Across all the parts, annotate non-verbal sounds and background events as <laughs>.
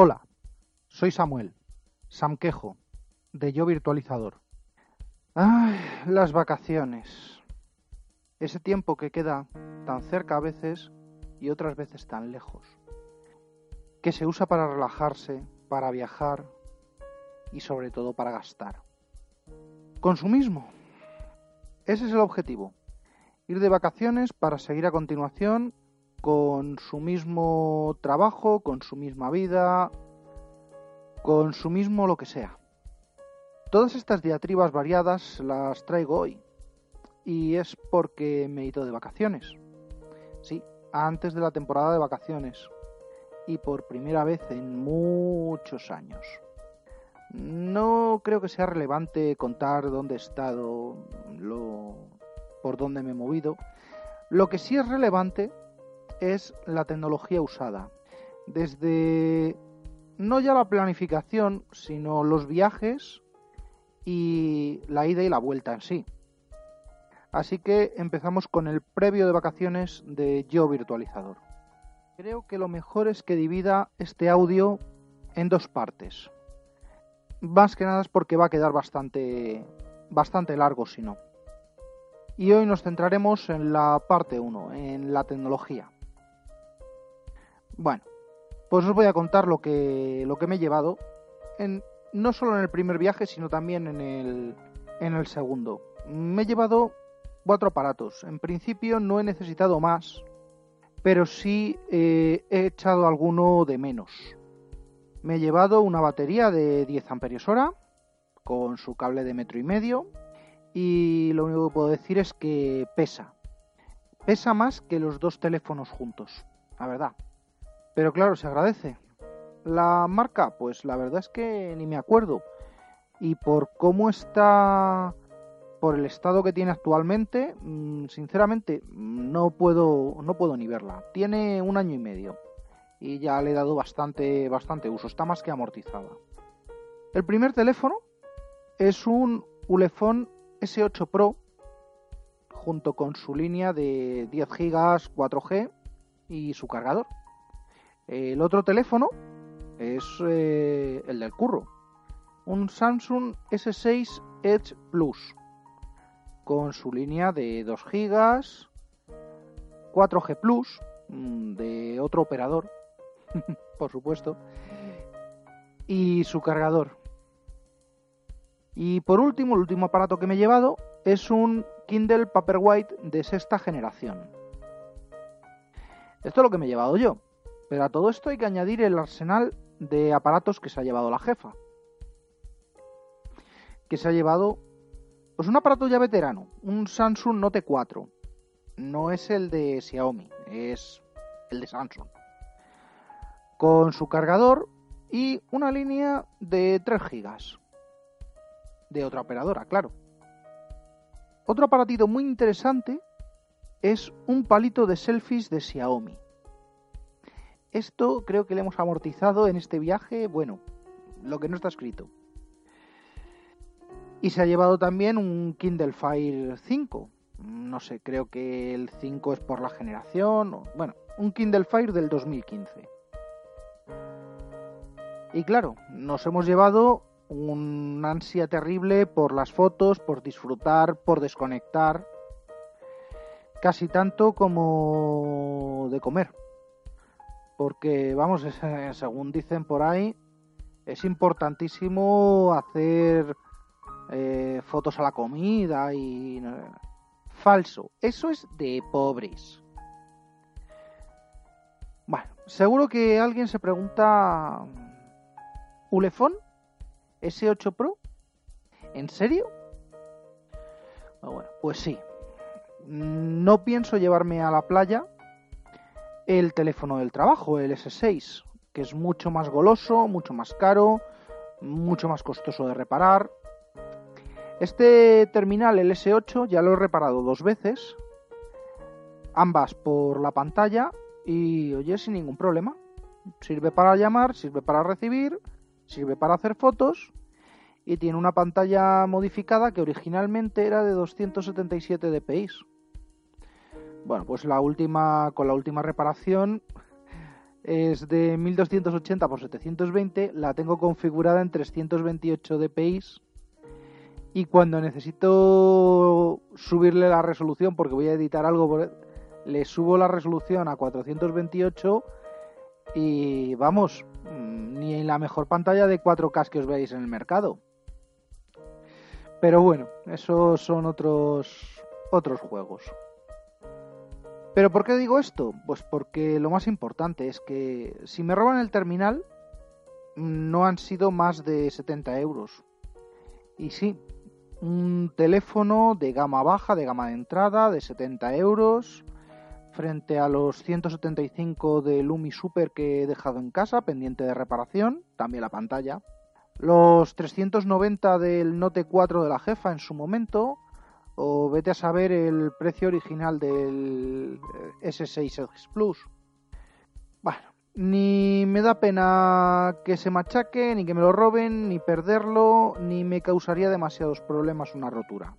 Hola, soy Samuel, Samquejo, de Yo Virtualizador. Ay, las vacaciones. Ese tiempo que queda tan cerca a veces y otras veces tan lejos. Que se usa para relajarse, para viajar y sobre todo para gastar. Consumismo. Ese es el objetivo. Ir de vacaciones para seguir a continuación con su mismo trabajo, con su misma vida, con su mismo lo que sea. Todas estas diatribas variadas las traigo hoy. Y es porque me he ido de vacaciones. Sí, antes de la temporada de vacaciones. Y por primera vez en muchos años. No creo que sea relevante contar dónde he estado, lo, por dónde me he movido. Lo que sí es relevante es la tecnología usada. Desde no ya la planificación, sino los viajes y la ida y la vuelta en sí. Así que empezamos con el previo de vacaciones de Yo Virtualizador. Creo que lo mejor es que divida este audio en dos partes. Más que nada es porque va a quedar bastante, bastante largo si no. Y hoy nos centraremos en la parte 1, en la tecnología. Bueno, pues os voy a contar lo que, lo que me he llevado, no solo en el primer viaje, sino también en el, en el segundo. Me he llevado cuatro aparatos. En principio no he necesitado más, pero sí eh, he echado alguno de menos. Me he llevado una batería de 10 amperios hora con su cable de metro y medio y lo único que puedo decir es que pesa. Pesa más que los dos teléfonos juntos, la verdad. Pero claro, se agradece. La marca, pues la verdad es que ni me acuerdo. Y por cómo está, por el estado que tiene actualmente, mm, sinceramente no puedo, no puedo ni verla. Tiene un año y medio y ya le he dado bastante, bastante uso. Está más que amortizada. El primer teléfono es un Ulefone S8 Pro junto con su línea de 10 GB 4G y su cargador. El otro teléfono es eh, el del curro, un Samsung S6 Edge Plus con su línea de 2 GB, 4G Plus mm, de otro operador, <laughs> por supuesto, y su cargador. Y por último, el último aparato que me he llevado es un Kindle Paperwhite de sexta generación. Esto es lo que me he llevado yo. Pero a todo esto hay que añadir el arsenal de aparatos que se ha llevado la jefa. Que se ha llevado pues un aparato ya veterano, un Samsung Note 4. No es el de Xiaomi, es el de Samsung. Con su cargador y una línea de 3 GB. De otra operadora, claro. Otro aparatito muy interesante es un palito de selfies de Xiaomi. Esto creo que le hemos amortizado en este viaje, bueno, lo que no está escrito. Y se ha llevado también un Kindle Fire 5. No sé, creo que el 5 es por la generación. bueno, un Kindle Fire del 2015. Y claro, nos hemos llevado un ansia terrible por las fotos, por disfrutar, por desconectar. Casi tanto como de comer porque vamos, según dicen por ahí, es importantísimo hacer eh, fotos a la comida y... falso, eso es de pobres. Bueno, seguro que alguien se pregunta, ¿Ulefón? ¿S8 Pro? ¿En serio? Ah, bueno, pues sí. No pienso llevarme a la playa el teléfono del trabajo, el S6, que es mucho más goloso, mucho más caro, mucho más costoso de reparar. Este terminal, el S8, ya lo he reparado dos veces, ambas por la pantalla y oye, sin ningún problema. Sirve para llamar, sirve para recibir, sirve para hacer fotos y tiene una pantalla modificada que originalmente era de 277 dpi. Bueno, pues la última, con la última reparación es de 1280 x 720, la tengo configurada en 328 dpi y cuando necesito subirle la resolución porque voy a editar algo, le subo la resolución a 428 y vamos, mm, ni en la mejor pantalla de 4K que os veáis en el mercado. Pero bueno, esos son otros otros juegos. ¿Pero por qué digo esto? Pues porque lo más importante es que si me roban el terminal no han sido más de 70 euros. Y sí, un teléfono de gama baja, de gama de entrada, de 70 euros, frente a los 175 de Lumi Super que he dejado en casa, pendiente de reparación, también la pantalla. Los 390 del Note 4 de la jefa en su momento, o vete a saber el precio original del eh, S6 X Plus. Bueno, ni me da pena que se machaque, ni que me lo roben, ni perderlo, ni me causaría demasiados problemas una rotura.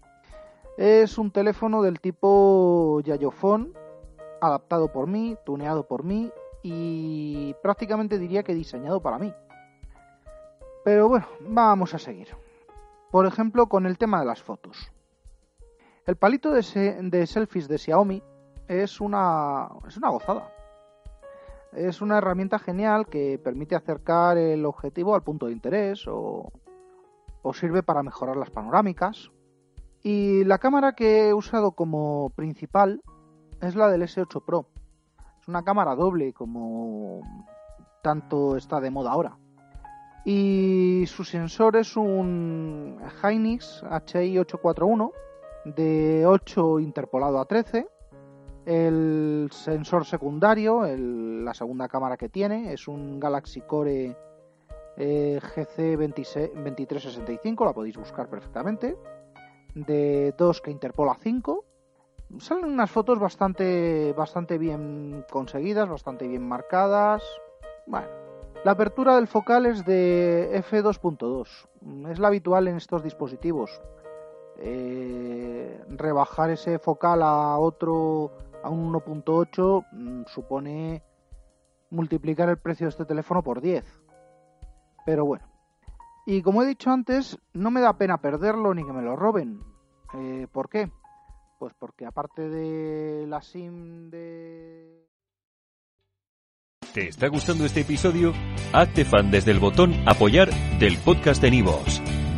Es un teléfono del tipo Yayofone, adaptado por mí, tuneado por mí y prácticamente diría que diseñado para mí. Pero bueno, vamos a seguir. Por ejemplo, con el tema de las fotos. El palito de, selfies de Xiaomi es una, es una gozada. Es una herramienta genial que permite acercar el objetivo al punto de interés o, o sirve para mejorar las panorámicas. Y la cámara que he usado como principal es la del S8 Pro. Es una cámara doble como tanto está de moda ahora. Y su sensor es un Hynix HI 841 de 8 interpolado a 13. El sensor secundario, la segunda cámara que tiene, es un Galaxy Core eh, GC 2365, la podéis buscar perfectamente. De 2 que interpola 5. Salen unas fotos bastante, bastante bien conseguidas, bastante bien marcadas. Bueno, la apertura del focal es de f2.2. Es la habitual en estos dispositivos. Eh, rebajar ese focal a otro, a un 1.8, mm, supone multiplicar el precio de este teléfono por 10. Pero bueno. Y como he dicho antes, no me da pena perderlo ni que me lo roben. Eh, ¿Por qué? Pues porque aparte de la SIM de... ¿Te está gustando este episodio? Hazte fan desde el botón apoyar del podcast de Nivos.